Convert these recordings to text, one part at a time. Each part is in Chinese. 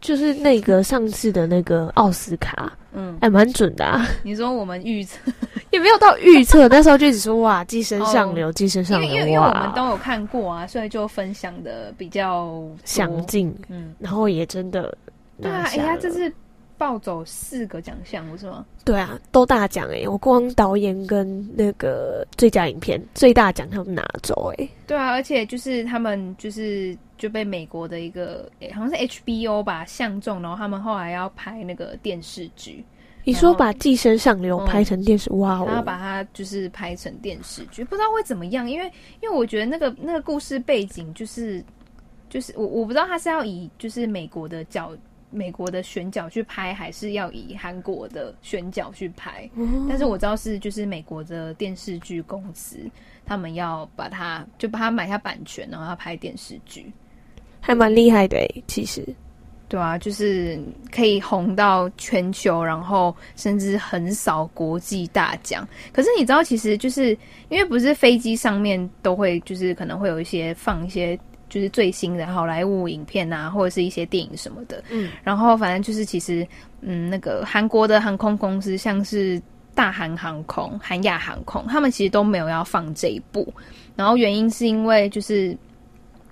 就是那个上次的那个奥斯卡，嗯，还蛮准的啊。你说我们预测 也没有到预测，那时候就只说哇，寄生上流，寄生上流，因为因为我们都有看过啊，所以就分享的比较详尽。嗯，然后也真的对啊，哎呀，这是。抱走四个奖项，不是吗？对啊，都大奖哎！我光导演跟那个最佳影片最大奖他们拿走哎。对啊，而且就是他们就是就被美国的一个诶，好像是 HBO 吧相中，然后他们后来要拍那个电视剧。你说把《寄生上流》拍成电视，嗯、哇！然后把它就是拍成电视剧，不知道会怎么样，因为因为我觉得那个那个故事背景就是就是我我不知道他是要以就是美国的角。美国的选角去拍，还是要以韩国的选角去拍？嗯。但是我知道是就是美国的电视剧公司，他们要把它就把它买下版权，然后要拍电视剧，还蛮厉害的诶，其实，对啊，就是可以红到全球，然后甚至横扫国际大奖。可是你知道，其实就是因为不是飞机上面都会，就是可能会有一些放一些。就是最新的好莱坞影片啊，或者是一些电影什么的。嗯，然后反正就是其实，嗯，那个韩国的航空公司，像是大韩航空、韩亚航空，他们其实都没有要放这一部。然后原因是因为就是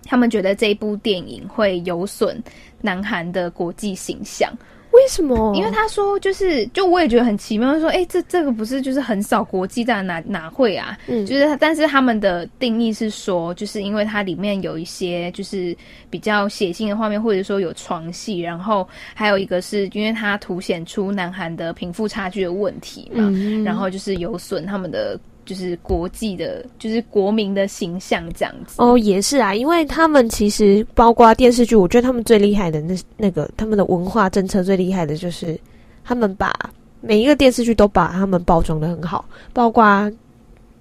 他们觉得这一部电影会有损南韩的国际形象。为什么？因为他说就是，就我也觉得很奇妙。说，哎、欸，这这个不是就是很少国际站哪哪会啊？嗯，就是，但是他们的定义是说，就是因为它里面有一些就是比较血腥的画面，或者说有床戏，然后还有一个是因为它凸显出南韩的贫富差距的问题嘛，嗯、然后就是有损他们的。就是国际的，就是国民的形象这样子哦，也是啊，因为他们其实包括电视剧，我觉得他们最厉害的那那个他们的文化政策最厉害的就是他们把每一个电视剧都把他们包装的很好，包括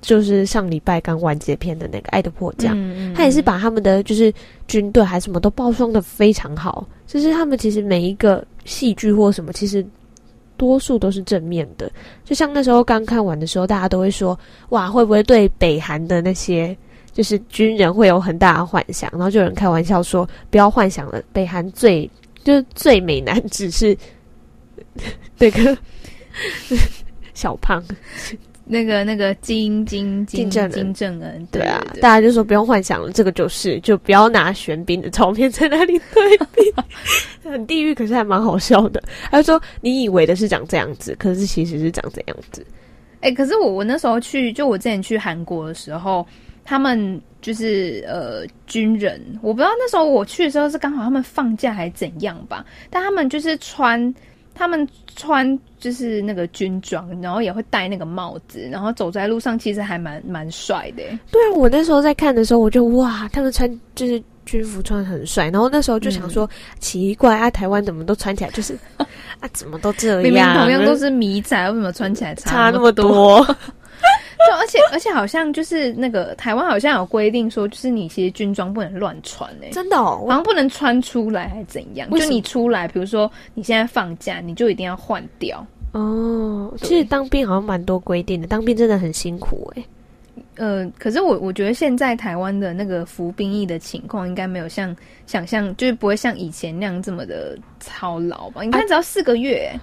就是上礼拜刚完结篇的那个《爱的迫降》，嗯，他也是把他们的就是军队还什么都包装的非常好，就是他们其实每一个戏剧或什么其实。多数都是正面的，就像那时候刚看完的时候，大家都会说：“哇，会不会对北韩的那些就是军人会有很大的幻想？”然后就有人开玩笑说：“不要幻想了，北韩最就是最美男子是那个小胖。”那个那个金金金正金正恩，对啊，大家就说不用幻想了，这个就是就不要拿玄彬的照片在那里对比，很地狱，可是还蛮好笑的。他就说你以为的是长这样子，可是其实是长这样子。哎、欸，可是我我那时候去，就我之前去韩国的时候，他们就是呃军人，我不知道那时候我去的时候是刚好他们放假还是怎样吧，但他们就是穿。他们穿就是那个军装，然后也会戴那个帽子，然后走在路上，其实还蛮蛮帅的。对啊，我那时候在看的时候，我就哇，他们穿就是军服穿很帅。然后那时候就想说，嗯、奇怪啊，台湾怎么都穿起来就是啊，怎么都这样？明明同样都是迷彩，为什么穿起来？差那么多就而且而且好像就是那个台湾好像有规定说，就是你其实军装不能乱穿诶、欸，真的哦，好像不能穿出来还是怎样？就你出来，比如说你现在放假，你就一定要换掉哦。其实当兵好像蛮多规定的，当兵真的很辛苦诶、欸。呃，可是我我觉得现在台湾的那个服兵役的情况，应该没有像想象，就是不会像以前那样这么的操劳吧？你看，只要四个月、欸啊，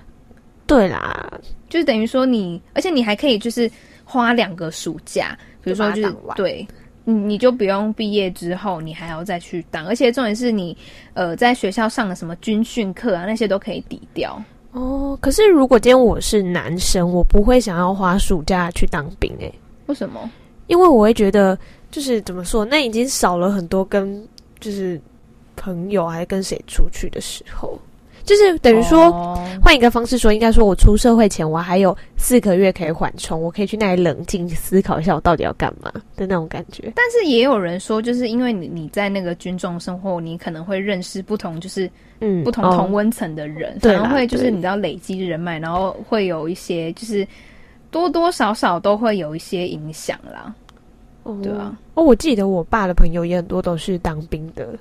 对啦，就是等于说你，而且你还可以就是。花两个暑假，比如说就是对，你你就不用毕业之后，你还要再去当，而且重点是你呃在学校上的什么军训课啊，那些都可以抵掉哦。可是如果今天我是男生，我不会想要花暑假去当兵诶、欸。为什么？因为我会觉得就是怎么说，那已经少了很多跟就是朋友还是跟谁出去的时候。就是等于说，换一个方式说，应该说我出社会前，我还有四个月可以缓冲，我可以去那里冷静思考一下，我到底要干嘛的那种感觉。但是也有人说，就是因为你你在那个军中生活，你可能会认识不同，就是嗯不同同温层的人，可能会就是你知道累积人脉，然后会有一些就是多多少少都会有一些影响啦。哦，对啊。哦，我记得我爸的朋友也很多都是当兵的，就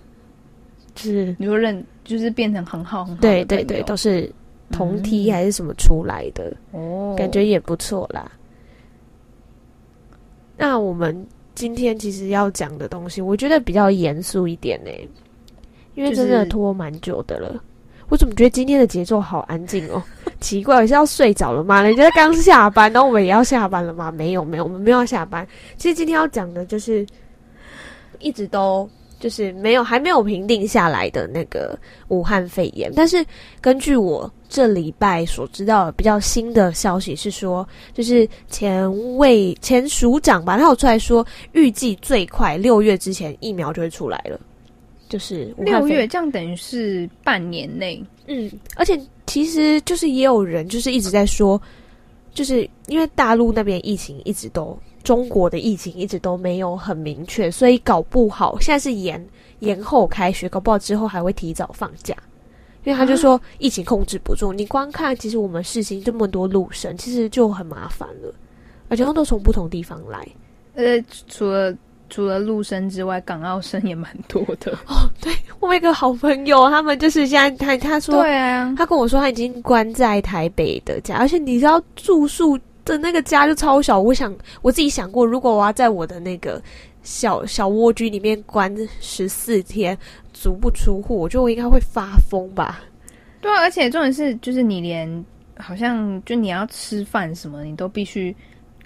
是你说认，就是变成很好很好。对对对，都是同梯还是什么出来的，哦、嗯，感觉也不错啦。那我们今天其实要讲的东西，我觉得比较严肃一点呢、欸，因为真的拖蛮久的了。就是、我怎么觉得今天的节奏好安静哦？奇怪，我是要睡着了吗？人家刚下班，然后我们也要下班了吗？没有，没有，我们没有要下班。其实今天要讲的就是一直都就是没有还没有评定下来的那个武汉肺炎，但是根据我这礼拜所知道的比较新的消息是说，就是前卫前署长吧，他有出来说，预计最快六月之前疫苗就会出来了。就是六月，这样等于是半年内。嗯，而且其实就是也有人就是一直在说，就是因为大陆那边疫情一直都，中国的疫情一直都没有很明确，所以搞不好现在是延延后开学，搞不好之后还会提早放假。因为他就说疫情控制不住，啊、你光看其实我们事情这么多陆生，其实就很麻烦了，而且他都从不同地方来。呃，除了。除了陆生之外，港澳生也蛮多的 哦。对，我有一个好朋友，他们就是现在他他说，对啊，他跟我说他已经关在台北的家，而且你知道住宿的那个家就超小。我想我自己想过，如果我要在我的那个小小蜗居里面关十四天，足不出户，我觉得我应该会发疯吧。对啊，而且重点是，就是你连好像就你要吃饭什么，你都必须。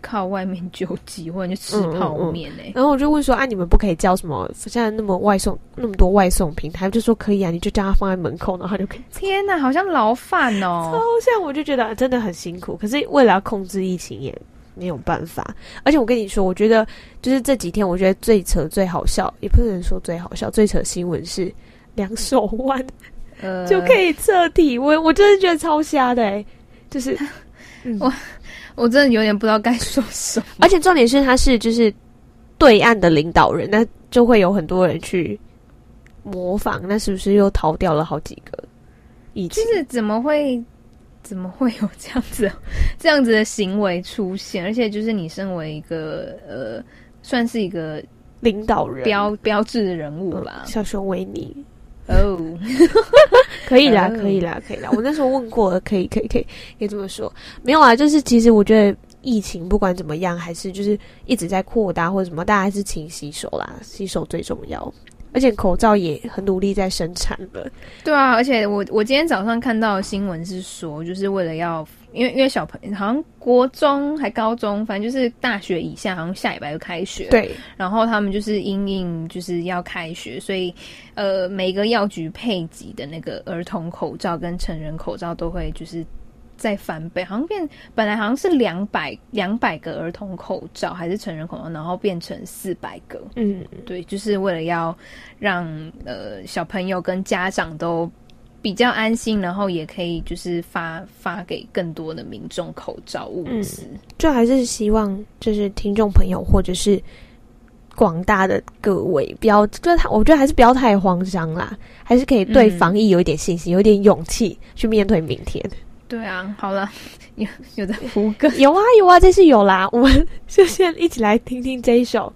靠外面救急，或者就吃泡面呢、欸嗯嗯嗯？然后我就问说：“啊，你们不可以叫什么？现在那么外送那么多外送平台，就说可以啊，你就叫他放在门口，然后他就可以。”天哪，好像牢饭哦！超像，我就觉得真的很辛苦。可是为了要控制疫情，也没有办法。而且我跟你说，我觉得就是这几天，我觉得最扯、最好笑，也不能说最好笑，最扯新闻是两手腕，呃，就可以测体温。我真的觉得超瞎的、欸，就是。嗯我真的有点不知道该说什么，而且重点是他是就是对岸的领导人，那就会有很多人去模仿，那是不是又逃掉了好几个？就是怎么会怎么会有这样子 这样子的行为出现？而且就是你身为一个呃，算是一个领导人标标志的人物吧，嗯、小熊维尼。哦，可以啦，可以啦，可以啦。我那时候问过了，可以，可以，可以，可以这么说。没有啊，就是其实我觉得疫情不管怎么样，还是就是一直在扩大或者什么，大家还是勤洗手啦，洗手最重要。而且口罩也很努力在生产了。对啊，而且我我今天早上看到新闻是说，就是为了要。因为因为小朋友好像国中还高中，反正就是大学以下，好像下礼拜就开学。对，然后他们就是因应就是要开学，所以呃，每个药局配给的那个儿童口罩跟成人口罩都会就是再翻倍，好像变本来好像是两百两百个儿童口罩还是成人口罩，然后变成四百个。嗯，对，就是为了要让呃小朋友跟家长都。比较安心，然后也可以就是发发给更多的民众口罩物资。嗯，就还是希望就是听众朋友或者是广大的各位，不要就是他，我觉得还是不要太慌张啦，还是可以对防疫有一点信心，嗯、有一点勇气去面对明天。对啊，好了，有有的胡歌，有啊有啊，这是有啦，我们就先一起来听听这一首。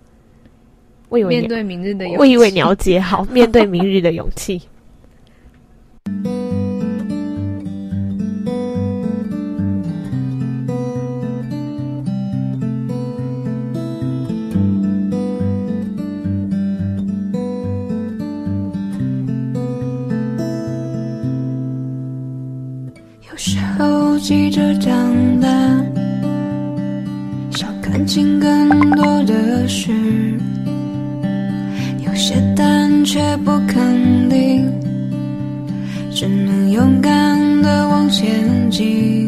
我以为面对明日的勇气，我以为你要接好面对明日的勇气。有时候急着长大，想看清更多的事，有些胆却不肯定。前进。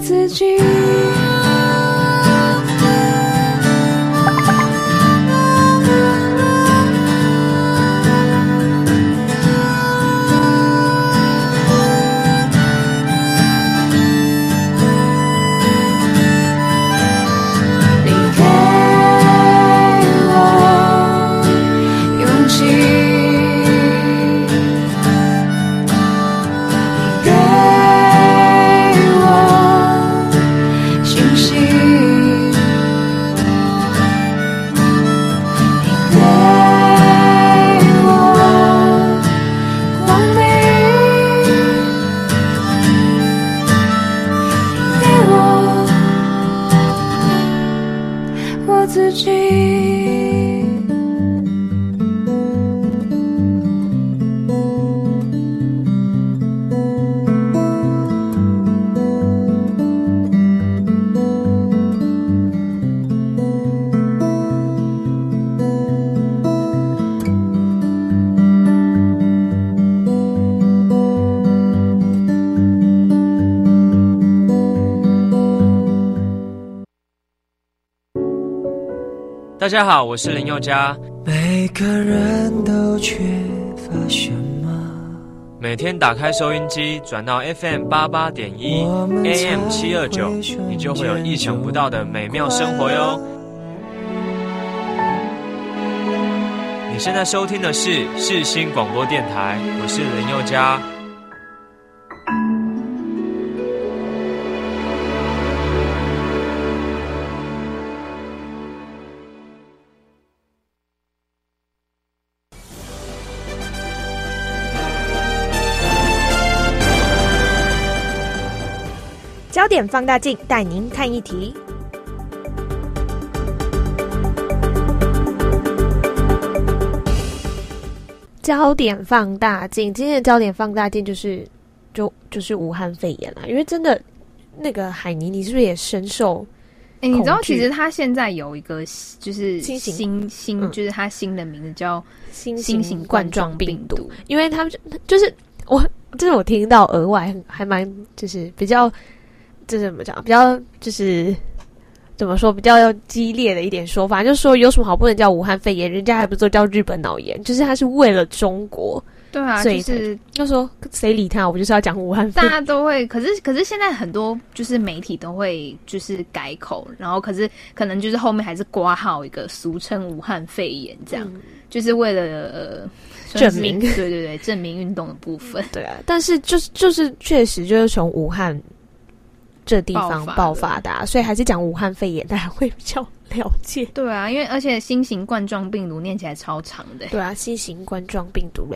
自己。家好，我是林宥嘉。每个人都缺乏什么？每天打开收音机，转到 FM 八八点一，AM 七二九，你就会有意想不到的美妙生活哟。你现在收听的是世新广播电台，我是林宥嘉。焦点放大镜带您看一题。焦点放大镜，今天的焦点放大镜就是就就是武汉肺炎啦，因为真的那个海尼，你是不是也深受？哎、欸，你知道其实他现在有一个就是新型新新，嗯就是他新的名字叫新新型冠状病毒，病毒因为他们就是我，就是我听到额外还蛮就是比较，就是怎么讲，比较就是怎么说比较激烈的一点说法，就是说有什么好不能叫武汉肺炎，人家还不是都叫日本脑炎，就是他是为了中国。对啊，所以就是就说谁理他，我就是要讲武汉。大家都会，可是可是现在很多就是媒体都会就是改口，然后可是可能就是后面还是挂号一个俗称武汉肺炎这样，嗯、就是为了呃证明，对对对，证明运动的部分。对啊，但是就是就是确实就是从武汉这地方爆发的、啊，所以还是讲武汉肺炎，大家会比较了解。对啊，因为而且新型冠状病毒念起来超长的。对啊，新型冠状病毒，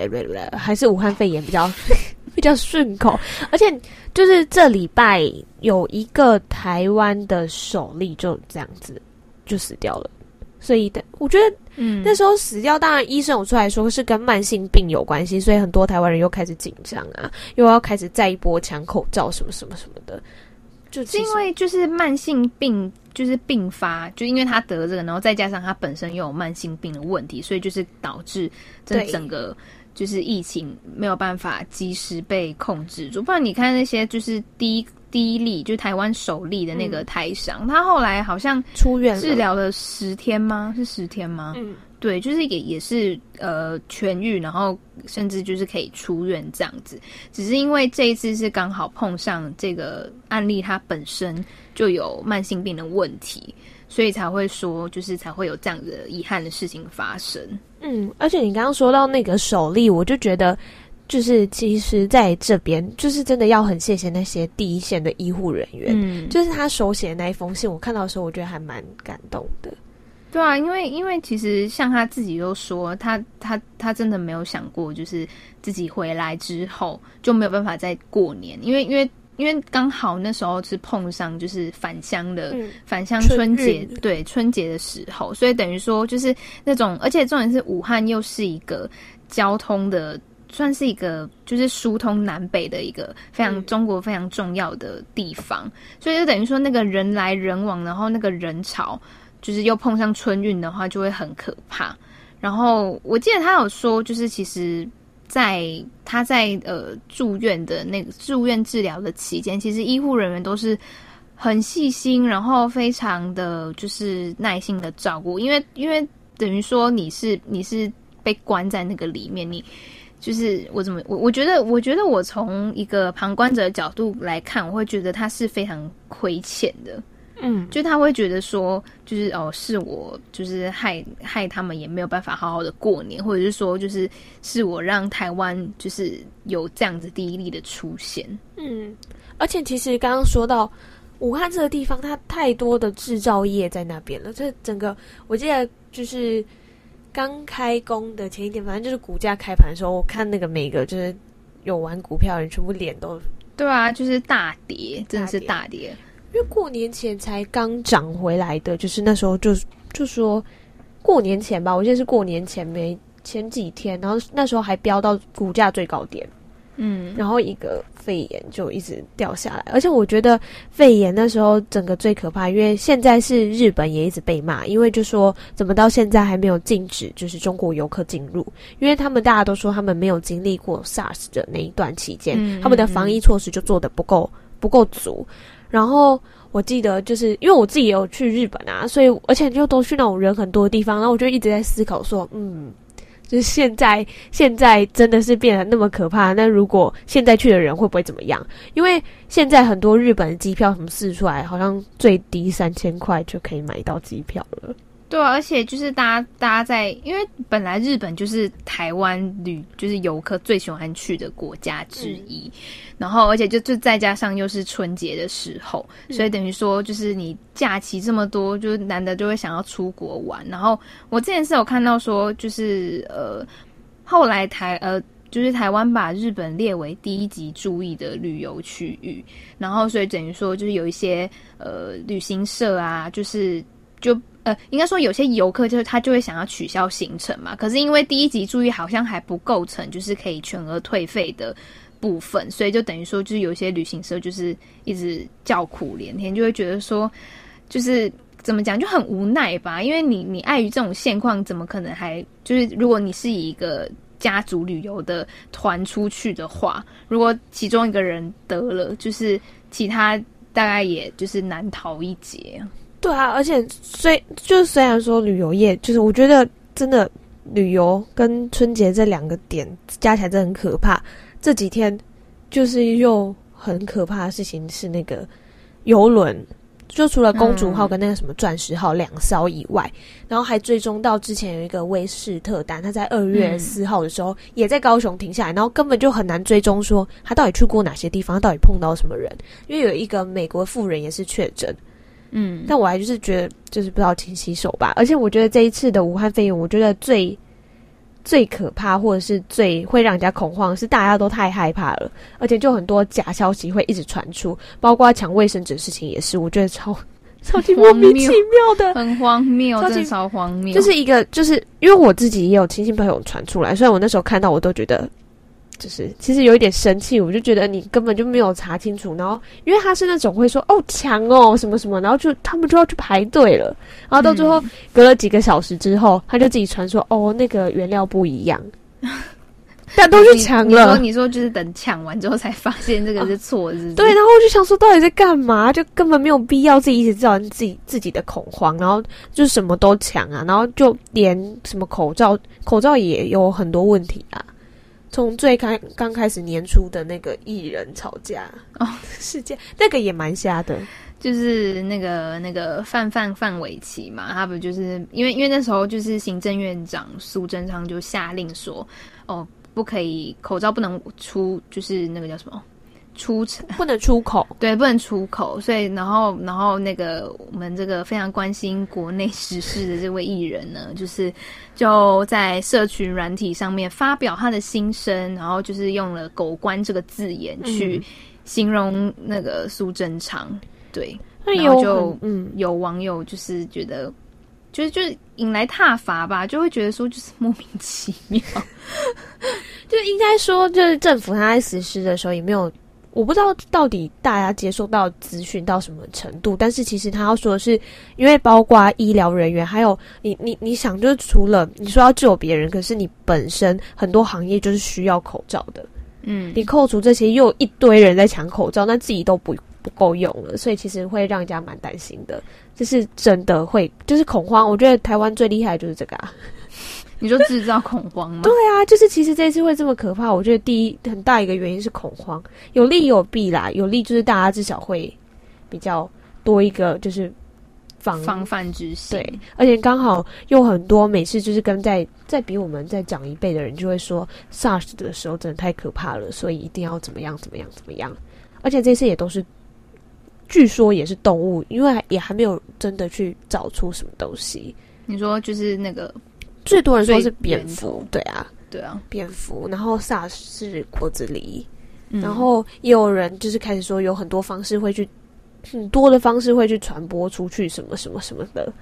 还是武汉肺炎比较 比较顺口。而且就是这礼拜有一个台湾的首例就这样子就死掉了，所以的我觉得，嗯，那时候死掉，当然医生有出来说是跟慢性病有关系，所以很多台湾人又开始紧张啊，又要开始再一波抢口罩什么什么什么的。就是因为就是慢性病，就是并发，就因为他得这个，然后再加上他本身又有慢性病的问题，所以就是导致这整个就是疫情没有办法及时被控制住。不然你看那些就是第一第一例，就台湾首例的那个台商，嗯、他后来好像出院治疗了十天吗？是十天吗？嗯。对，就是也也是呃痊愈，然后甚至就是可以出院这样子。只是因为这一次是刚好碰上这个案例，它本身就有慢性病的问题，所以才会说就是才会有这样子的遗憾的事情发生。嗯，而且你刚刚说到那个首例，我就觉得。就是其实在这边，就是真的要很谢谢那些第一线的医护人员。嗯，就是他手写的那一封信，我看到的时候，我觉得还蛮感动的。对啊，因为因为其实像他自己又说，他他他真的没有想过，就是自己回来之后就没有办法再过年，因为因为因为刚好那时候是碰上就是返乡的、嗯、返乡春节，对春节的时候，所以等于说就是那种，而且重点是武汉又是一个交通的。算是一个就是疏通南北的一个非常中国非常重要的地方，嗯、所以就等于说那个人来人往，然后那个人潮就是又碰上春运的话，就会很可怕。然后我记得他有说，就是其实在他在呃住院的那个住院治疗的期间，其实医护人员都是很细心，然后非常的就是耐心的照顾，因为因为等于说你是你是被关在那个里面，你。就是我怎么我我觉得我觉得我从一个旁观者的角度来看，我会觉得他是非常亏欠的，嗯，就他会觉得说，就是哦，是我就是害害他们也没有办法好好的过年，或者是说，就是是我让台湾就是有这样子第一例的出现，嗯，而且其实刚刚说到武汉这个地方，它太多的制造业在那边了，这整个我记得就是。刚开工的前一天，反正就是股价开盘的时候，我看那个每个就是有玩股票的人，全部脸都对啊，就是大跌，真的是大跌。因为过年前才刚涨回来的，就是那时候就就说过年前吧，我记得是过年前没前几天，然后那时候还飙到股价最高点。嗯，然后一个肺炎就一直掉下来，而且我觉得肺炎那时候整个最可怕，因为现在是日本也一直被骂，因为就说怎么到现在还没有禁止就是中国游客进入，因为他们大家都说他们没有经历过 SARS 的那一段期间，嗯嗯嗯，他们的防疫措施就做的不够不够足。然后我记得就是因为我自己也有去日本啊，所以而且就都去那种人很多的地方，然后我就一直在思考说，嗯。就是现在，现在真的是变得那么可怕。那如果现在去的人会不会怎么样？因为现在很多日本的机票什么试出来，好像最低三千块就可以买到机票了。对啊，而且就是大家，大家在，因为本来日本就是台湾旅，就是游客最喜欢去的国家之一。嗯、然后，而且就就再加上又是春节的时候，嗯、所以等于说，就是你假期这么多，就难得就会想要出国玩。然后我之前是有看到说，就是呃，后来台呃，就是台湾把日本列为第一级注意的旅游区域。然后，所以等于说，就是有一些呃旅行社啊，就是就。呃，应该说有些游客就是他就会想要取消行程嘛，可是因为第一级注意好像还不构成就是可以全额退费的部分，所以就等于说就是有些旅行社就是一直叫苦连天，就会觉得说就是怎么讲就很无奈吧，因为你你碍于这种现况，怎么可能还就是如果你是以一个家族旅游的团出去的话，如果其中一个人得了，就是其他大概也就是难逃一劫。对啊，而且虽就虽然说旅游业，就是我觉得真的旅游跟春节这两个点加起来真的很可怕。这几天就是又很可怕的事情是那个游轮，就除了公主号跟那个什么钻石号两艘以外，然后还追踪到之前有一个威士特丹，他在二月四号的时候也在高雄停下来，然后根本就很难追踪说他到底去过哪些地方，他到底碰到什么人，因为有一个美国富人也是确诊。嗯，但我还就是觉得，就是不知道勤洗手吧。而且我觉得这一次的武汉肺炎，我觉得最最可怕，或者是最会让人家恐慌，是大家都太害怕了，而且就很多假消息会一直传出，包括抢卫生纸的事情也是，我觉得超 超级莫名其妙的，很荒谬，超级超荒谬。就是一个，就是因为我自己也有亲戚朋友传出来，虽然我那时候看到，我都觉得。就是其实有一点生气，我就觉得你根本就没有查清楚，然后因为他是那种会说哦抢哦什么什么，然后就他们就要去排队了，然后到最后隔了几个小时之后，他就自己传说哦那个原料不一样，但都去抢了。你说就是等抢完之后才发现这个是错的，对。然后我就想说，到底在干嘛？就根本没有必要自己一直造成自己自己的恐慌，然后就什么都抢啊，然后就连什么口罩，口罩也有很多问题啊。从最开刚开始年初的那个艺人吵架哦事件，那个也蛮瞎的，就是那个那个范范范玮琪嘛，他不就是因为因为那时候就是行政院长苏贞昌就下令说，哦，不可以口罩不能出，就是那个叫什么？出城。不能出口，对，不能出口，所以然后然后那个我们这个非常关心国内时事的这位艺人呢，就是就在社群软体上面发表他的心声，然后就是用了“狗官”这个字眼去形容那个苏贞昌，对，然后就嗯，有网友就是觉得，就是就是引来挞伐吧，就会觉得说就是莫名其妙，就应该说就是政府他在实施的时候也没有。我不知道到底大家接受到资讯到什么程度，但是其实他要说的是，因为包括医疗人员，还有你你你想，就是除了你说要救别人，可是你本身很多行业就是需要口罩的，嗯，你扣除这些，又有一堆人在抢口罩，那自己都不不够用了，所以其实会让人家蛮担心的，就是真的会就是恐慌。我觉得台湾最厉害的就是这个啊。你说制造恐慌吗？对啊，就是其实这次会这么可怕，我觉得第一很大一个原因是恐慌，有利有弊啦。有利就是大家至少会比较多一个就是防防范之心，对，而且刚好又很多每次就是跟在在比我们再长一辈的人就会说 SARS 的时候真的太可怕了，所以一定要怎么样怎么样怎么样。而且这次也都是据说也是动物，因为也还没有真的去找出什么东西。你说就是那个。最多人说是蝙蝠，对啊，对啊，蝙蝠。然后 SARS 是果子狸，嗯，然后也有人就是开始说有很多方式会去，很多的方式会去传播出去，什么什么什么的。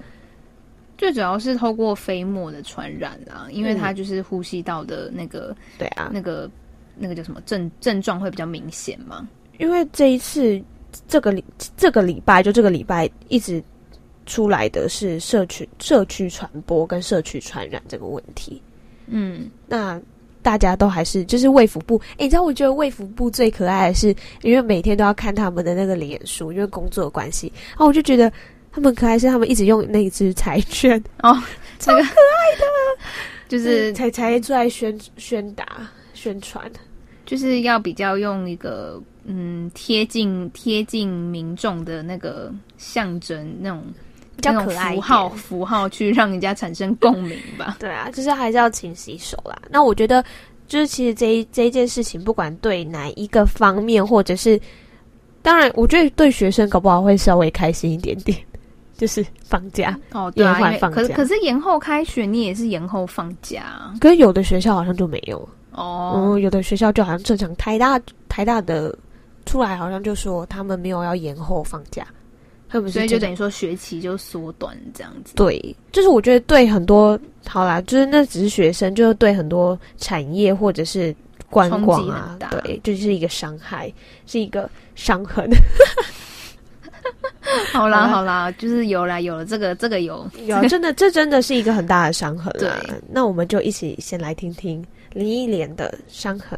最主要是透过飞沫的传染啊，因为它就是呼吸道的那个，嗯、对啊，那个那个叫什么症症状会比较明显嘛。因为这一次这个礼这个礼拜就这个礼拜一直。出来的是社区社区传播跟社区传染这个问题，嗯，那大家都还是就是卫福部，诶，你知道我觉得卫福部最可爱的是，因为每天都要看他们的那个脸书，因为工作的关系，然后我就觉得他们可爱是他们一直用那一支彩券哦，超可爱的，就是柴柴出来宣宣达宣传，就是要比较用一个嗯贴近贴近民众的那个象征那种。比较可爱符号符号去让人家产生共鸣吧。对啊，就是还是要勤洗手啦。那我觉得，就是其实这一这一件事情，不管对哪一个方面，或者是当然，我觉得对学生搞不好会稍微开心一点点，就是放假哦，对啊，放假。可是可是延后开学，你也是延后放假。可是有的学校好像就没有哦，嗯，有的学校就好像正常。台大台大的出来好像就说他们没有要延后放假。所以就等于说学期就缩短这样子。对，就是我觉得对很多好啦，就是那只是学生，就是对很多产业或者是观光啊，对，就是一个伤害，是一个伤痕。好啦好啦，就是有啦有了这个这个有有，真的这真的是一个很大的伤痕啦。对，那我们就一起先来听听林忆莲的伤痕。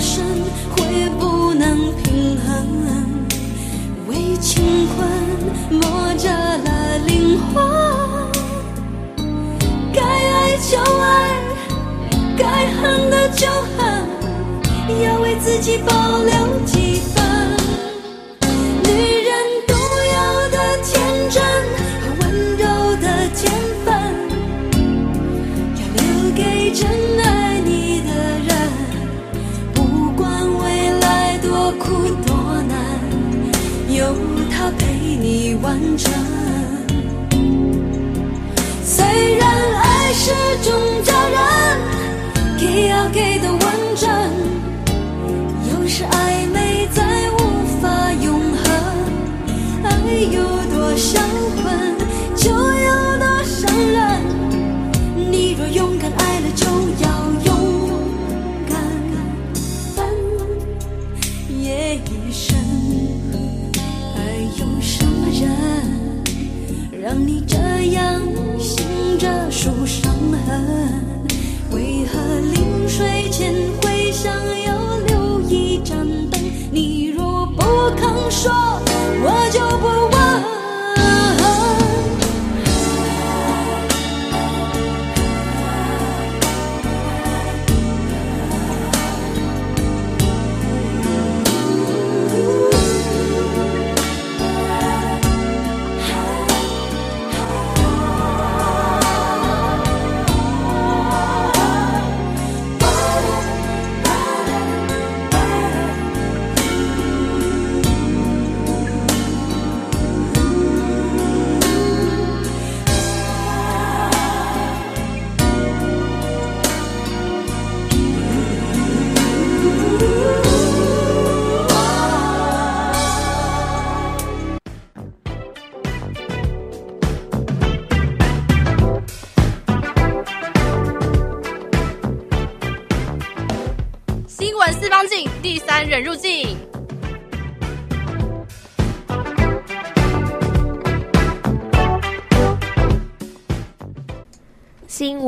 身会不能平衡，为情困磨折了灵魂。该爱就爱，该恨的就恨，要为自己保留几。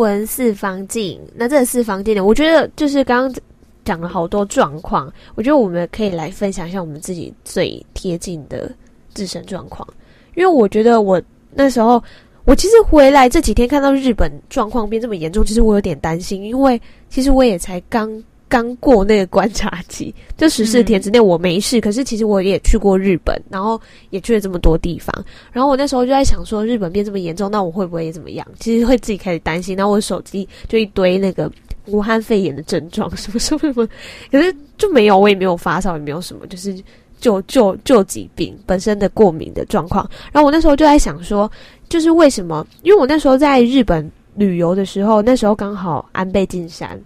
闻四方镜，那这四方镜呢？我觉得就是刚刚讲了好多状况，我觉得我们可以来分享一下我们自己最贴近的自身状况。因为我觉得我那时候，我其实回来这几天看到日本状况变这么严重，其实我有点担心，因为其实我也才刚。刚过那个观察期，就十四天之内我没事。嗯、可是其实我也去过日本，然后也去了这么多地方。然后我那时候就在想说，日本变这么严重，那我会不会也怎么样？其实会自己开始担心。然后我手机就一堆那个武汉肺炎的症状，什么什么什么，可是就没有，我也没有发烧，也没有什么，就是就就就疾病本身的过敏的状况。然后我那时候就在想说，就是为什么？因为我那时候在日本旅游的时候，那时候刚好安倍晋三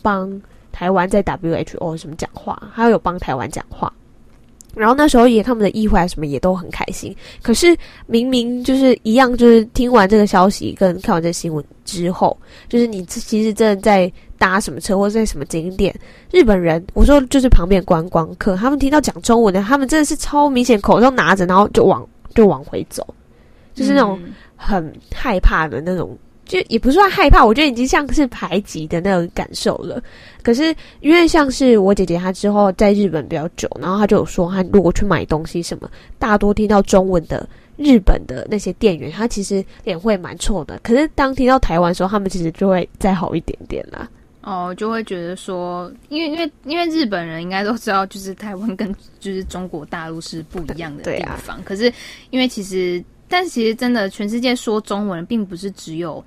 帮。台湾在 WHO 什么讲话，还有有帮台湾讲话，然后那时候也他们的议会什么也都很开心。可是明明就是一样，就是听完这个消息跟看完这个新闻之后，就是你其实真的在搭什么车或者在什么景点，日本人我说就是旁边观光客，他们听到讲中文的，他们真的是超明显口罩拿着，然后就往就往回走，就是那种很害怕的那种。就也不算害怕，我觉得已经像是排挤的那种感受了。可是因为像是我姐姐她之后在日本比较久，然后她就有说，她如果去买东西什么，大多听到中文的日本的那些店员，她其实脸会蛮臭的。可是当听到台湾的时候，他们其实就会再好一点点啦。哦，就会觉得说，因为因为因为日本人应该都知道，就是台湾跟就是中国大陆是不一样的地方。啊、可是因为其实，但其实真的全世界说中文，并不是只有。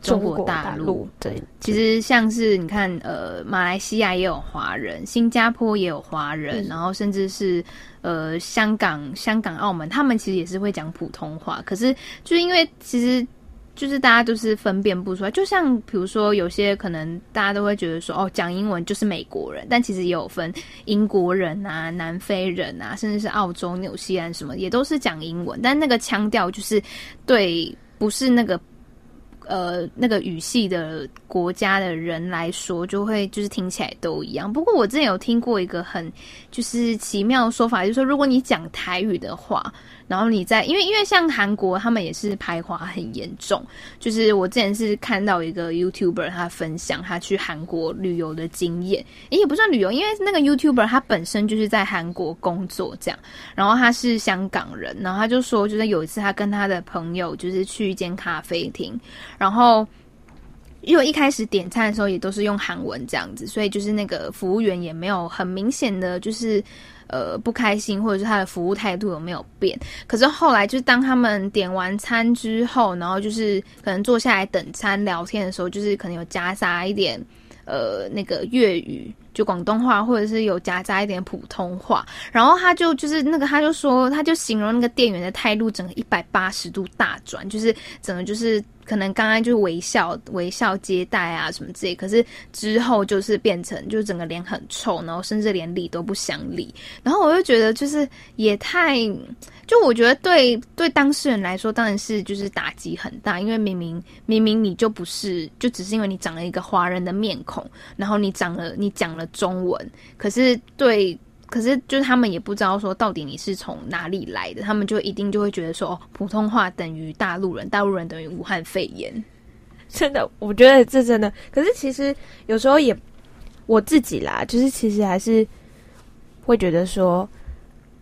中国大陆对，其实像是你看，呃，马来西亚也有华人，新加坡也有华人，嗯、然后甚至是呃香港、香港、澳门，他们其实也是会讲普通话。可是就是因为其实就是大家都是分辨不出来，就像比如说有些可能大家都会觉得说哦，讲英文就是美国人，但其实也有分英国人啊、南非人啊，甚至是澳洲、纽西兰什么，也都是讲英文，但那个腔调就是对，不是那个。呃，那个语系的国家的人来说，就会就是听起来都一样。不过我之前有听过一个很就是奇妙的说法，就是说如果你讲台语的话。然后你在，因为因为像韩国，他们也是排华很严重。就是我之前是看到一个 YouTuber 他分享他去韩国旅游的经验，诶，也不算旅游，因为那个 YouTuber 他本身就是在韩国工作这样。然后他是香港人，然后他就说，就是有一次他跟他的朋友就是去一间咖啡厅，然后因为一开始点餐的时候也都是用韩文这样子，所以就是那个服务员也没有很明显的就是。呃，不开心，或者是他的服务态度有没有变？可是后来，就是当他们点完餐之后，然后就是可能坐下来等餐聊天的时候，就是可能有夹杂一点呃那个粤语，就广东话，或者是有夹杂一点普通话。然后他就就是那个他就说，他就形容那个店员的态度整个一百八十度大转，就是整个就是。可能刚刚就是微笑微笑接待啊什么之类，可是之后就是变成就整个脸很臭，然后甚至连理都不想理。然后我就觉得就是也太，就我觉得对对当事人来说当然是就是打击很大，因为明明明明你就不是，就只是因为你长了一个华人的面孔，然后你长了你讲了中文，可是对。可是，就是他们也不知道说到底你是从哪里来的，他们就一定就会觉得说，哦，普通话等于大陆人，大陆人等于武汉肺炎。真的，我觉得这真的。可是其实有时候也我自己啦，就是其实还是会觉得说，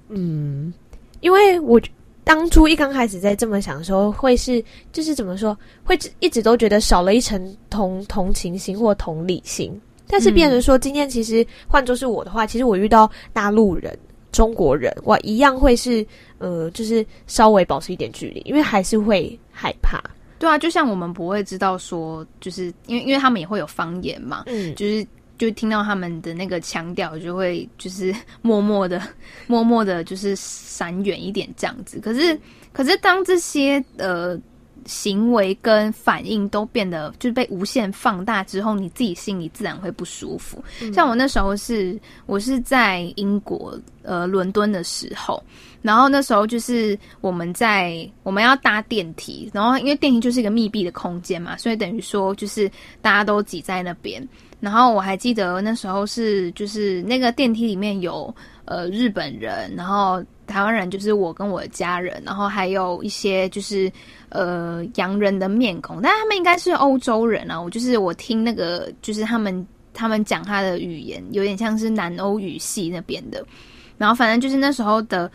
嗯，因为我当初一刚开始在这么想的时候，会是就是怎么说，会一直都觉得少了一层同同情心或同理心。但是，变成说，今天其实换作是我的话，嗯、其实我遇到大陆人、中国人，我一样会是呃，就是稍微保持一点距离，因为还是会害怕。对啊，就像我们不会知道说，就是因为因为他们也会有方言嘛，嗯，就是就听到他们的那个腔调，就会就是 默默的、默默的，就是闪远一点这样子。可是，可是当这些呃。行为跟反应都变得就是被无限放大之后，你自己心里自然会不舒服。嗯、像我那时候是，我是在英国呃伦敦的时候，然后那时候就是我们在我们要搭电梯，然后因为电梯就是一个密闭的空间嘛，所以等于说就是大家都挤在那边。然后我还记得那时候是就是那个电梯里面有呃日本人，然后台湾人就是我跟我的家人，然后还有一些就是。呃，洋人的面孔，但他们应该是欧洲人啊。我就是我听那个，就是他们他们讲他的语言，有点像是南欧语系那边的。然后反正就是那时候的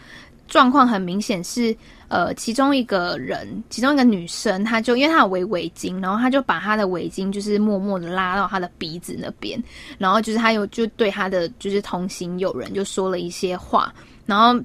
状况很明显是，呃，其中一个人，其中一个女生，她就因为她有围围巾，然后她就把她的围巾就是默默的拉到她的鼻子那边，然后就是她有就对她的就是同行友人就说了一些话，然后。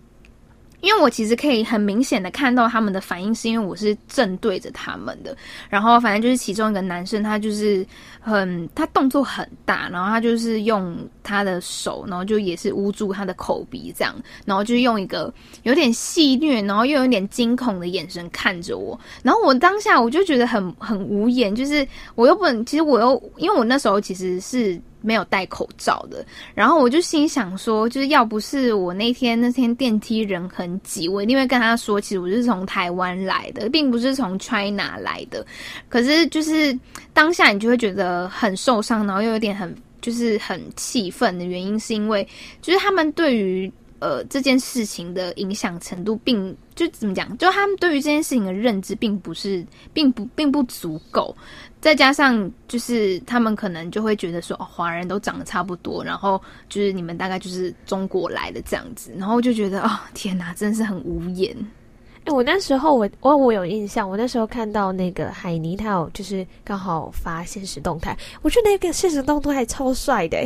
因为我其实可以很明显的看到他们的反应，是因为我是正对着他们的。然后反正就是其中一个男生，他就是很他动作很大，然后他就是用他的手，然后就也是捂住他的口鼻这样，然后就用一个有点戏虐，然后又有点惊恐的眼神看着我。然后我当下我就觉得很很无言，就是我又不能，其实我又因为我那时候其实是。没有戴口罩的，然后我就心想说，就是要不是我那天那天电梯人很挤，我一定会跟他说，其实我是从台湾来的，并不是从 China 来的。可是就是当下你就会觉得很受伤，然后又有点很就是很气愤的原因，是因为就是他们对于呃这件事情的影响程度并，就怎么讲，就他们对于这件事情的认知并不是，并不并不足够。再加上，就是他们可能就会觉得说，哦，华人都长得差不多，然后就是你们大概就是中国来的这样子，然后就觉得，哦，天哪，真的是很无言。哎、欸，我那时候我我我有印象，我那时候看到那个海尼，他有就是刚好发现实动态，我觉得那个现实动态还超帅的。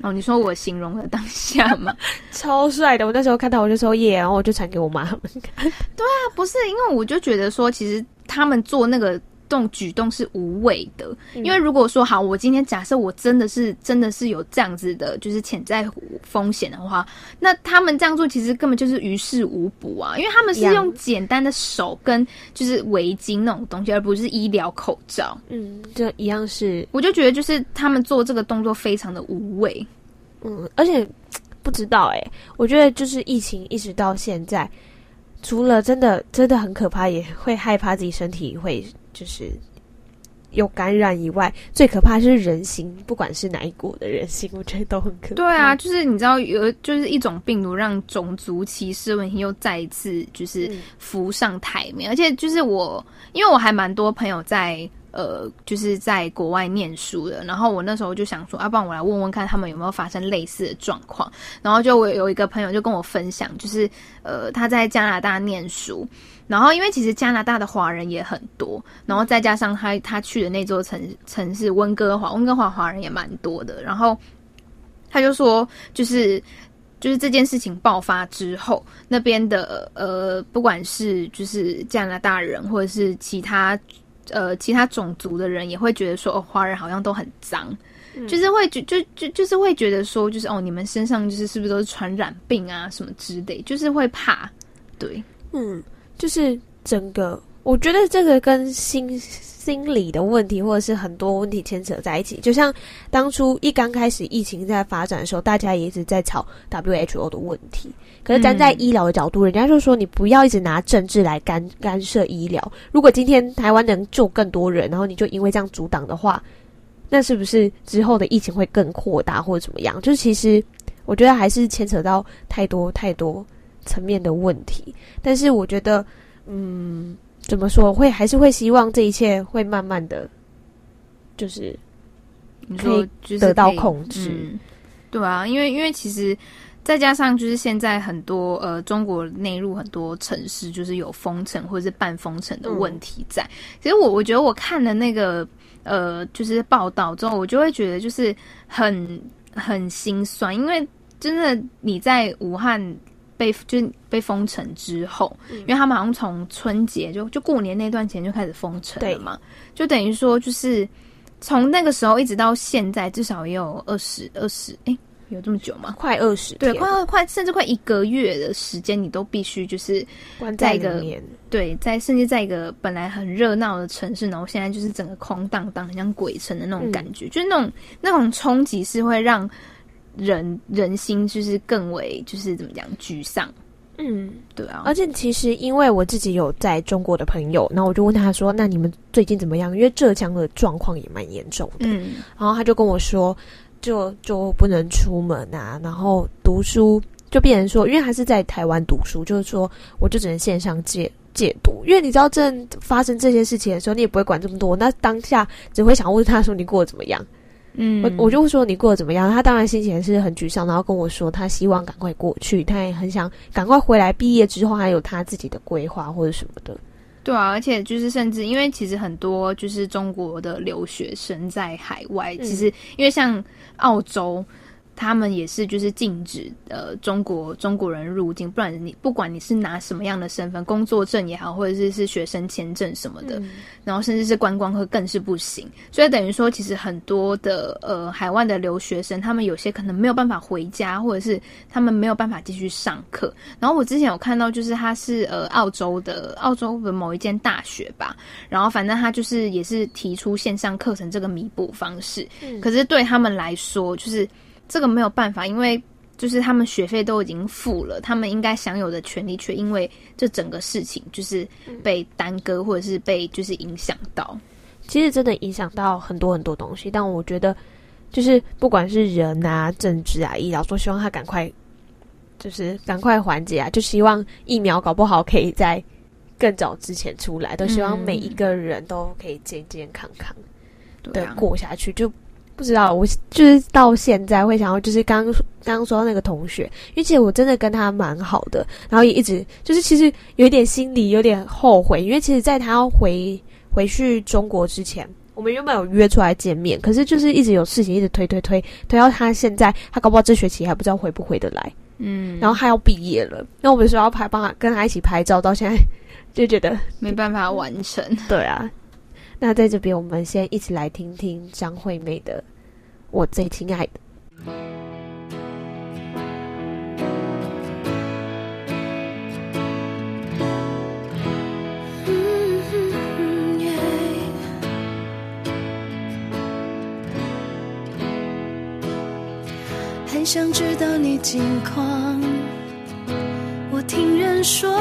哦，你说我形容了当下吗？超帅的，我那时候看到我就说耶，然后我就传给我妈他们看。对啊，不是，因为我就觉得说，其实他们做那个。这种举动是无谓的，因为如果说好，我今天假设我真的是真的是有这样子的，就是潜在风险的话，那他们这样做其实根本就是于事无补啊，因为他们是用简单的手跟就是围巾那种东西，而不是医疗口罩。嗯，这一样是，我就觉得就是他们做这个动作非常的无谓。嗯，而且不知道哎、欸，我觉得就是疫情一直到现在，除了真的真的很可怕，也会害怕自己身体会。就是有感染以外，最可怕的是人心，不管是哪一国的人心，我觉得都很可怕。对啊，就是你知道有就是一种病毒让种族歧视问题又再一次就是浮上台面，嗯、而且就是我因为我还蛮多朋友在呃，就是在国外念书的。然后我那时候就想说，啊，不然我来问问看他们有没有发生类似的状况。然后就我有一个朋友就跟我分享，就是呃，他在加拿大念书，然后因为其实加拿大的华人也很多，然后再加上他他去的那座城城市温哥华，温哥华华人也蛮多的。然后他就说，就是。就是这件事情爆发之后，那边的呃，不管是就是加拿大人，或者是其他呃其他种族的人，也会觉得说，哦，华人好像都很脏，嗯、就是会觉就就就是会觉得说，就是哦，你们身上就是是不是都是传染病啊什么之类，就是会怕，对，嗯，就是整个，我觉得这个跟心。心理的问题，或者是很多问题牵扯在一起。就像当初一刚开始疫情在发展的时候，大家也一直在吵 WHO 的问题。可是站在医疗的角度，人家就说你不要一直拿政治来干干涉医疗。如果今天台湾能救更多人，然后你就因为这样阻挡的话，那是不是之后的疫情会更扩大或者怎么样？就是其实我觉得还是牵扯到太多太多层面的问题。但是我觉得，嗯。怎么说？会还是会希望这一切会慢慢的，就是你说得到控制，嗯，对啊，因为因为其实再加上就是现在很多呃中国内陆很多城市就是有封城或者是半封城的问题在。嗯、其实我我觉得我看了那个呃就是报道之后，我就会觉得就是很很心酸，因为真的你在武汉。被就被封城之后，嗯、因为他们好像从春节就就过年那段前就开始封城了嘛，就等于说就是从那个时候一直到现在，至少也有二十二十哎，有这么久吗？快二十，对，快快甚至快一个月的时间，你都必须就是在一个在对，在甚至在一个本来很热闹的城市，然后现在就是整个空荡荡，很像鬼城的那种感觉，嗯、就是那种那种冲击是会让。人人心就是更为就是怎么讲沮丧，嗯，对啊。而且其实因为我自己有在中国的朋友，然后我就问他说：“那你们最近怎么样？”因为浙江的状况也蛮严重的，嗯。然后他就跟我说：“就就不能出门啊，然后读书就变成说，因为他是在台湾读书，就是说我就只能线上借借读。因为你知道，正发生这些事情的时候，你也不会管这么多，那当下只会想问他说：你过得怎么样？”嗯，我我就会说你过得怎么样？他当然心情是很沮丧，然后跟我说他希望赶快过去，他也很想赶快回来。毕业之后还有他自己的规划或者什么的。对啊，而且就是甚至因为其实很多就是中国的留学生在海外，嗯、其实因为像澳洲。他们也是，就是禁止呃中国中国人入境，不然你不管你是拿什么样的身份，工作证也好，或者是是学生签证什么的，嗯、然后甚至是观光客更是不行。所以等于说，其实很多的呃海外的留学生，他们有些可能没有办法回家，或者是他们没有办法继续上课。然后我之前有看到，就是他是呃澳洲的澳洲的某一间大学吧，然后反正他就是也是提出线上课程这个弥补方式，嗯、可是对他们来说，就是。这个没有办法，因为就是他们学费都已经付了，他们应该享有的权利，却因为这整个事情就是被耽搁，或者是被就是影响到。其实真的影响到很多很多东西，但我觉得就是不管是人啊、政治啊、医疗，都希望他赶快就是赶快缓解啊，就希望疫苗搞不好可以在更早之前出来，都希望每一个人都可以健健康康的过下去，就。不知道，我就是到现在会想要，就是刚刚刚说到那个同学，因为其实我真的跟他蛮好的，然后也一直就是其实有一点心里有点后悔，因为其实在他要回回去中国之前，我们原本有约出来见面，可是就是一直有事情一直推推推推到他现在，他搞不好这学期还不知道回不回得来，嗯，然后他要毕业了，那我们说要拍帮他跟他一起拍照，到现在就觉得没办法完成，对啊。那在这边，我们先一起来听听张惠妹的《我最亲爱的》。很想知道你近况，我听人说，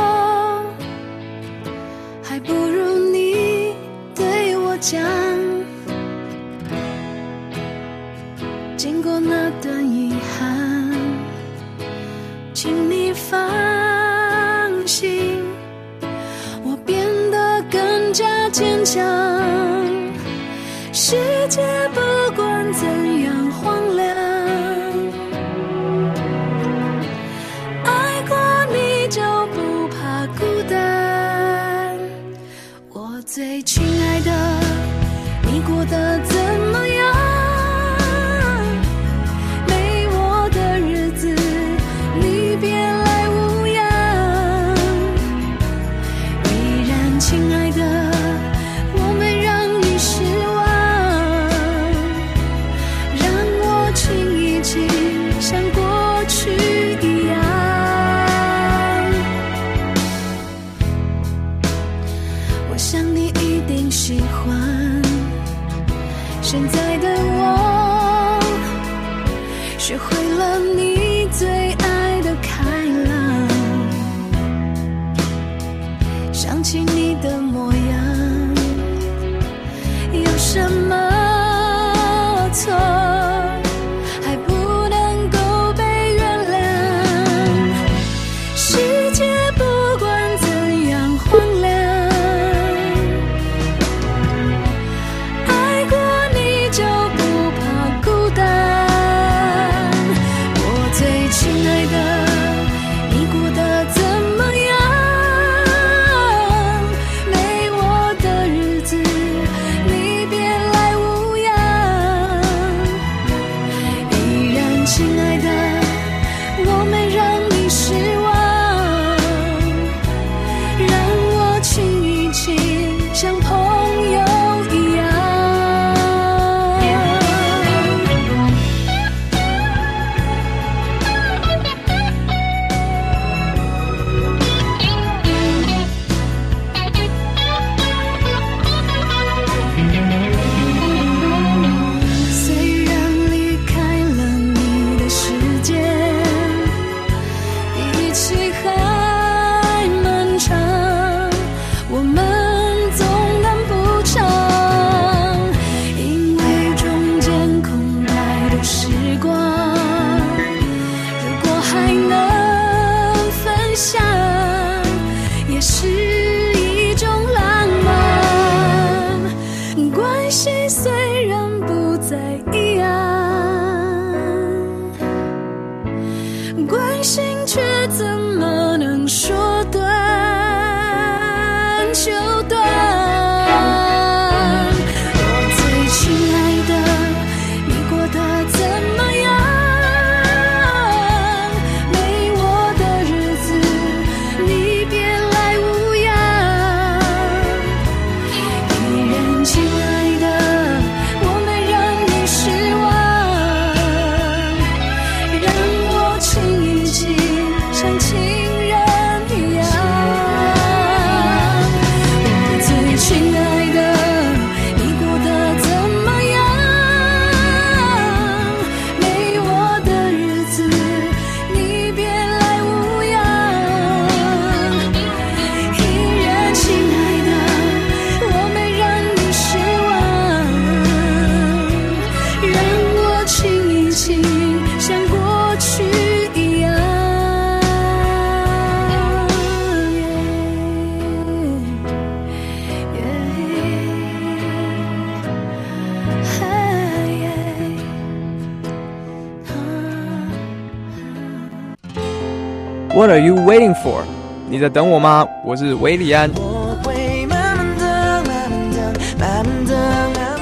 you waiting for？你在等我吗？我是韦礼安。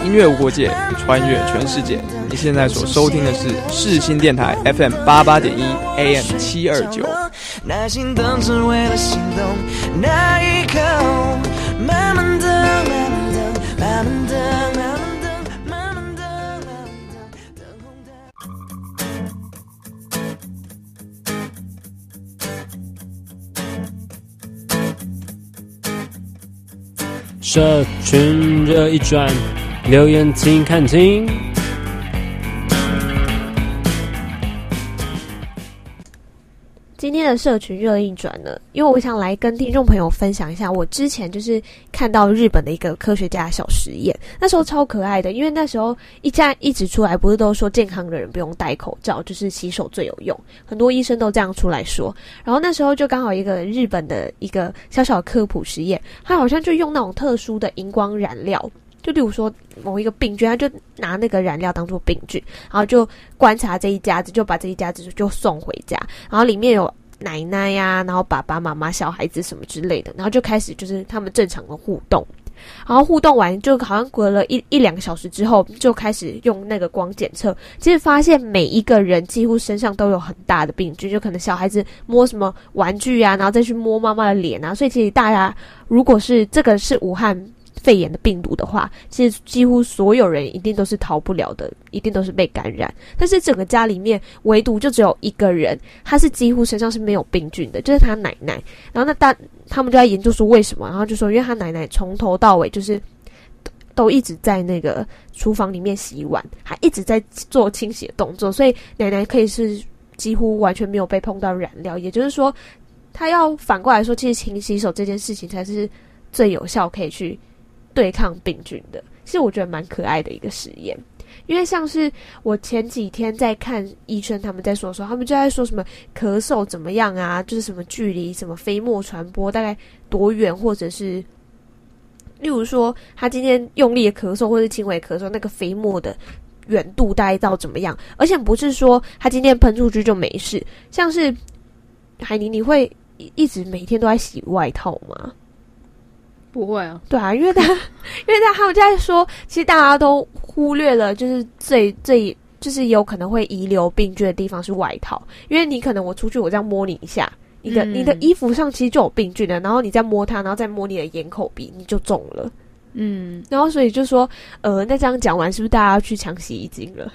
音乐无国界，穿越全世界。你现在所收听的是世新电台 FM 八八点一 AM 七二九。耐心等只为了心动那一刻，社群热一转，留言请看清。的社群热议转呢，因为我想来跟听众朋友分享一下，我之前就是看到日本的一个科学家小实验，那时候超可爱的，因为那时候一家一直出来，不是都说健康的人不用戴口罩，就是洗手最有用，很多医生都这样出来说。然后那时候就刚好一个日本的一个小小科普实验，他好像就用那种特殊的荧光染料。就例如说某一个病菌，他就拿那个染料当做病菌，然后就观察这一家子，就把这一家子就送回家，然后里面有奶奶呀、然后爸爸妈妈、小孩子什么之类的，然后就开始就是他们正常的互动。然后互动完，就好像隔了一一两个小时之后，就开始用那个光检测。其实发现每一个人几乎身上都有很大的病菌，就可能小孩子摸什么玩具啊，然后再去摸妈妈的脸啊。所以其实大家如果是这个是武汉肺炎的病毒的话，其实几乎所有人一定都是逃不了的，一定都是被感染。但是整个家里面唯独就只有一个人，他是几乎身上是没有病菌的，就是他奶奶。然后那大他们就在研究说为什么，然后就说因为他奶奶从头到尾就是都一直在那个厨房里面洗碗，还一直在做清洗的动作，所以奶奶可以是几乎完全没有被碰到染料。也就是说，他要反过来说，其实勤洗手这件事情才是最有效可以去。对抗病菌的，其实我觉得蛮可爱的一个实验，因为像是我前几天在看医生他们在说说，他们就在说什么咳嗽怎么样啊，就是什么距离什么飞沫传播大概多远，或者是例如说他今天用力的咳嗽或者轻微咳嗽，那个飞沫的远度大概到怎么样，而且不是说他今天喷出去就没事，像是海宁，你会一直每天都在洗外套吗？不会啊，对啊，因为他，因为他他们在说，其实大家都忽略了，就是最最就是有可能会遗留病菌的地方是外套，因为你可能我出去我这样摸你一下，你的、嗯、你的衣服上其实就有病菌的，然后你再摸它，然后再摸你的眼口鼻，你就中了，嗯，然后所以就说，呃，那这样讲完是不是大家要去抢洗衣精了？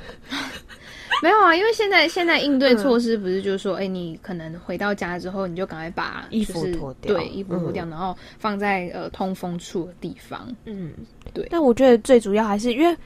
没有啊，因为现在现在应对措施不是就是说，哎、嗯，你可能回到家之后，你就赶快把、就是、衣服脱掉，对，衣服脱掉，嗯、然后放在呃通风处的地方。嗯，对。但我觉得最主要还是因为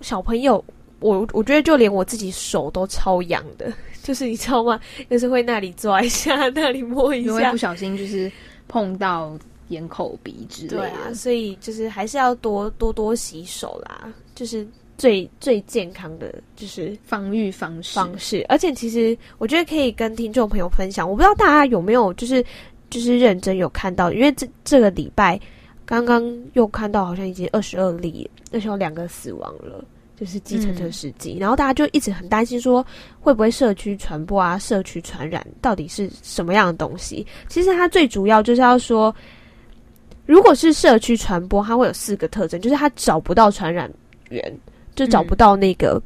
小朋友，我我觉得就连我自己手都超痒的，就是你知道吗？就是会那里抓一下，那里摸一下，因为不小心就是碰到眼口鼻之类的。对啊，所以就是还是要多多多洗手啦，就是。最最健康的就是防御方式方式，而且其实我觉得可以跟听众朋友分享。我不知道大家有没有就是就是认真有看到，因为这这个礼拜刚刚又看到好像已经二十二例，那时候两个死亡了，就是计程车司机。嗯、然后大家就一直很担心说会不会社区传播啊，社区传染到底是什么样的东西？其实它最主要就是要说，如果是社区传播，它会有四个特征，就是它找不到传染源。就找不到那个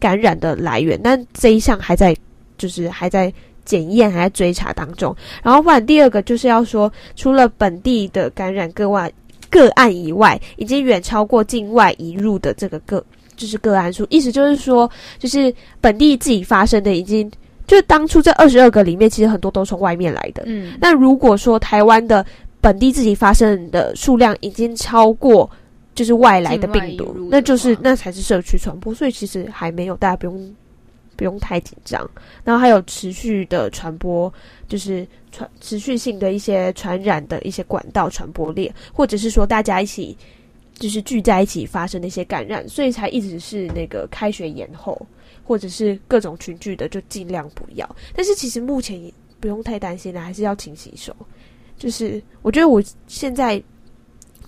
感染的来源，嗯、但这一项还在，就是还在检验，还在追查当中。然后，不然第二个就是要说，除了本地的感染个案个案以外，已经远超过境外移入的这个个就是个案数。意思就是说，就是本地自己发生的，已经就是当初这二十二个里面，其实很多都从外面来的。嗯，那如果说台湾的本地自己发生的数量已经超过。就是外来的病毒，那就是那才是社区传播，所以其实还没有，大家不用不用太紧张。然后还有持续的传播，就是传持续性的一些传染的一些管道传播链，或者是说大家一起就是聚在一起发生的一些感染，所以才一直是那个开学延后，或者是各种群聚的就尽量不要。但是其实目前也不用太担心了，还是要勤洗手。就是我觉得我现在。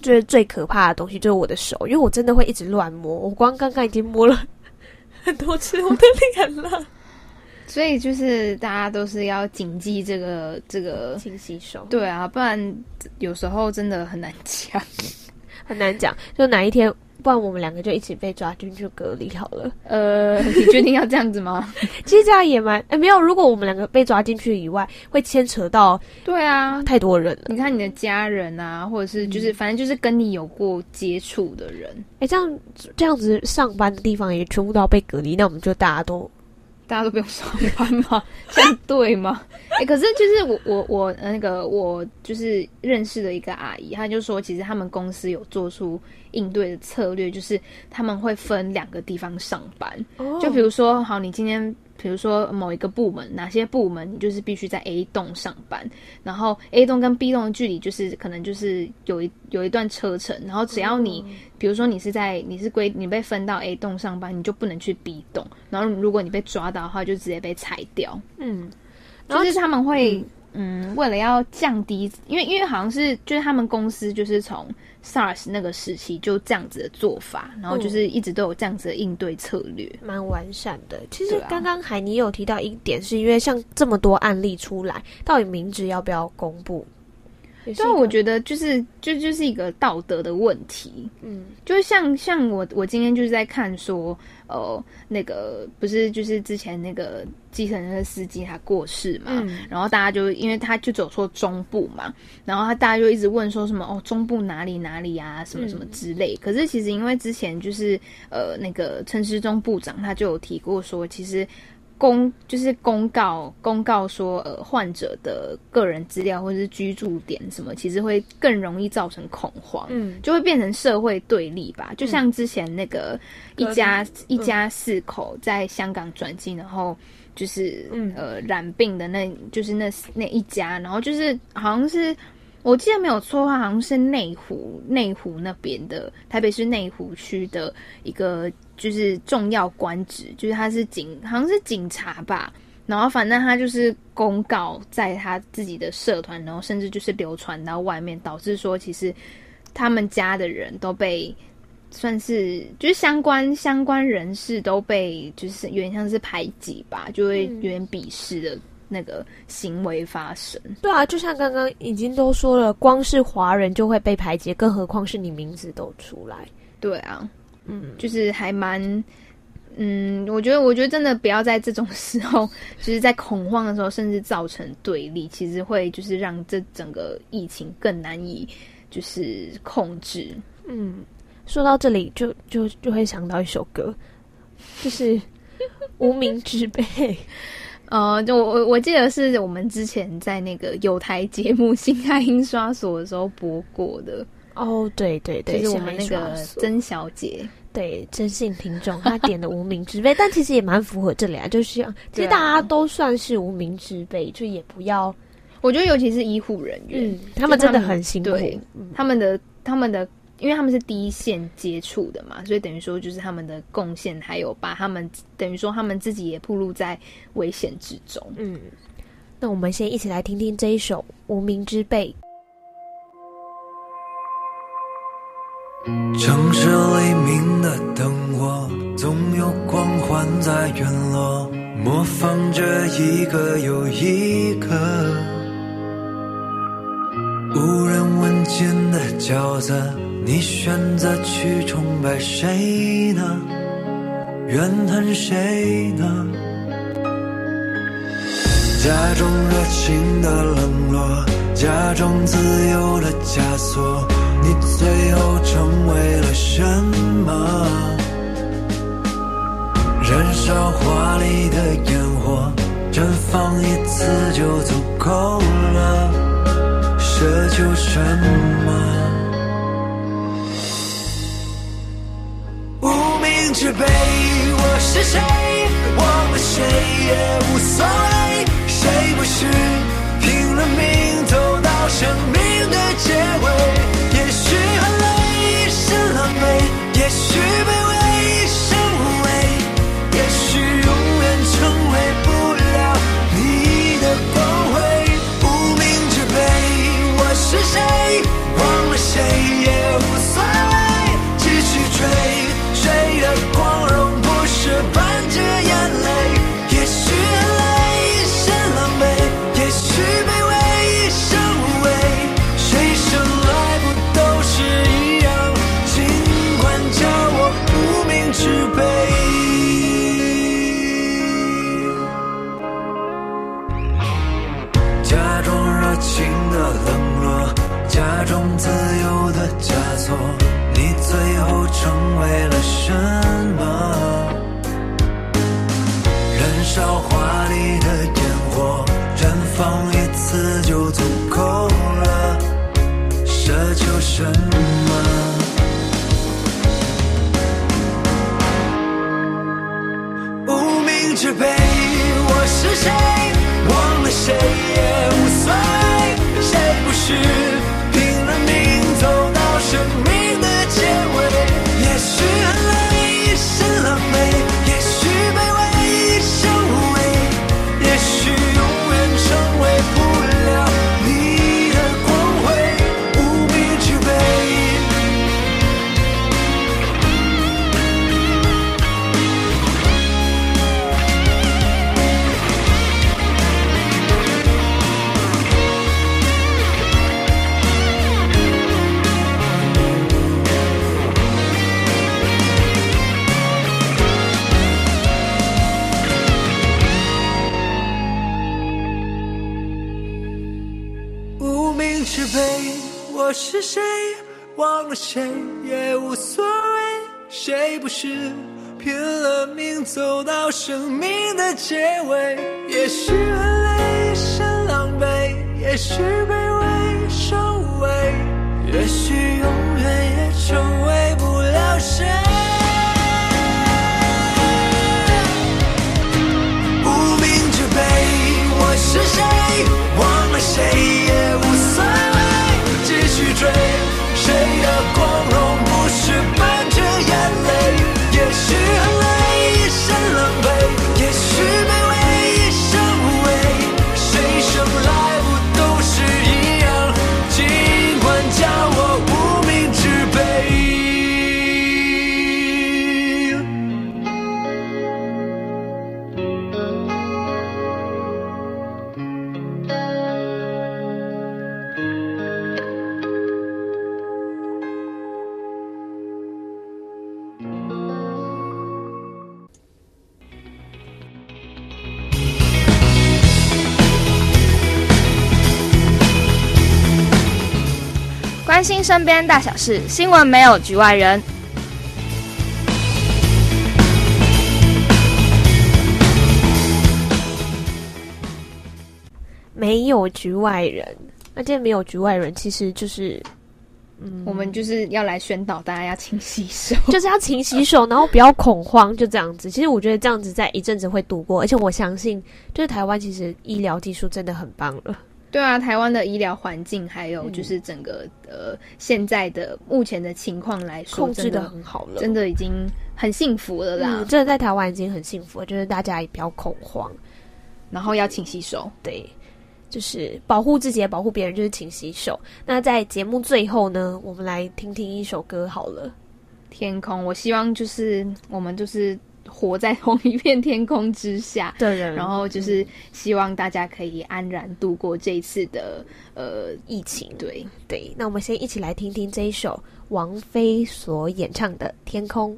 就是最可怕的东西，就是我的手，因为我真的会一直乱摸。我光刚刚已经摸了 很多次我的脸了，所以就是大家都是要谨记这个这个勤洗手。对啊，不然有时候真的很难讲，很难讲，就哪一天。不然我们两个就一起被抓进去隔离好了。呃，你决定要这样子吗？其实这样也蛮……哎、欸，没有。如果我们两个被抓进去以外，会牵扯到对啊，太多人了。你看你的家人啊，或者是就是、嗯、反正就是跟你有过接触的人。哎、欸，这样这样子上班的地方也全部都要被隔离，那我们就大家都。大家都不用上班吗？这样对吗？哎、欸，可是就是我我我那个我就是认识的一个阿姨，她就说，其实他们公司有做出应对的策略，就是他们会分两个地方上班。Oh. 就比如说，好，你今天。比如说某一个部门，哪些部门你就是必须在 A 栋上班，然后 A 栋跟 B 栋的距离就是可能就是有一有一段车程，然后只要你，嗯、比如说你是在你是归你被分到 A 栋上班，你就不能去 B 栋，然后如果你被抓到的话，就直接被裁掉。嗯，然后就是他们会，嗯，为了要降低，因为因为好像是就是他们公司就是从 SARS 那个时期就这样子的做法，然后就是一直都有这样子的应对策略，蛮、嗯、完善的。其实刚刚海尼有提到一点，是因为像这么多案例出来，到底名字要不要公布？但我觉得就是就就是一个道德的问题，嗯，就是像像我我今天就是在看说，呃，那个不是就是之前那个计程车司机他过世嘛，嗯、然后大家就因为他就走错中部嘛，然后他大家就一直问说什么哦中部哪里哪里啊什么什么之类，嗯、可是其实因为之前就是呃那个陈时中部长他就有提过说其实。公就是公告公告说，呃，患者的个人资料或者是居住点什么，其实会更容易造成恐慌，嗯，就会变成社会对立吧。就像之前那个一家、嗯、一家四口在香港转机，然后就是、嗯、呃染病的那，就是那那一家，然后就是好像是。我记得没有错的话，好像是内湖内湖那边的台北市内湖区的一个就是重要官职，就是他是警，好像是警察吧。然后反正他就是公告在他自己的社团，然后甚至就是流传到外面，导致说其实他们家的人都被算是就是相关相关人士都被就是有点像是排挤吧，就会有点鄙视的。那个行为发生，对啊，就像刚刚已经都说了，光是华人就会被排挤，更何况是你名字都出来。对啊，嗯，就是还蛮，嗯，我觉得，我觉得真的不要在这种时候，就是在恐慌的时候，甚至造成对立，其实会就是让这整个疫情更难以就是控制。嗯，说到这里就，就就就会想到一首歌，就是 《无名之辈》。呃，就我我我记得是我们之前在那个有台节目《新爱印刷所》的时候播过的哦，对对对，就是我们那个曾小姐，对真性听众，她点的无名之辈，但其实也蛮符合这里啊，就是其实大家都算是无名之辈，就也不要，我觉得尤其是医护人员，嗯，他们真的很辛苦，他们的他们的。因为他们是第一线接触的嘛，所以等于说就是他们的贡献，还有把他们等于说他们自己也暴露在危险之中。嗯，那我们先一起来听听这一首《无名之辈》。城市黎明的灯火，总有光环在陨落，模仿着一个又一个无人问津的角色。你选择去崇拜谁呢？怨恨谁呢？假装热情的冷落，假装自由的枷锁，你最后成为了什么？燃烧华丽的烟火，绽放一次就足够了，奢求什么？之辈，我是谁？忘了谁？也无所谓。谁？不是拼了命走到生命的结尾？也许很累，一身狼狈，也许卑微。错，你最后成为了什么？燃烧华丽的烟火，绽放一次就足够了。奢求什么？无名之辈，我是谁？忘了谁？是拼了命走到生命的结尾？也许很累，很狼狈，也许卑微，受无畏，也许永远也成为不了谁。无名之辈，我是谁忘了谁身边大小事，新闻没有局外人。没有局外人，那今天没有局外人，其实就是，嗯，我们就是要来宣导大家要勤洗手，就是要勤洗手，然后不要恐慌，就这样子。其实我觉得这样子在一阵子会度过，而且我相信，就是台湾其实医疗技术真的很棒了。对啊，台湾的医疗环境还有就是整个、嗯、呃现在的目前的情况来说，控制的很好了，真的已经很幸福了啦。嗯，真的在台湾已经很幸福了，就是大家也不要恐慌，然后要勤洗手，对，就是保护自己也保护别人，就是勤洗手。那在节目最后呢，我们来听听一首歌好了，《天空》。我希望就是我们就是。活在同一片天空之下，对，然后就是希望大家可以安然度过这一次的呃疫情。对对，那我们先一起来听听这一首王菲所演唱的《天空》。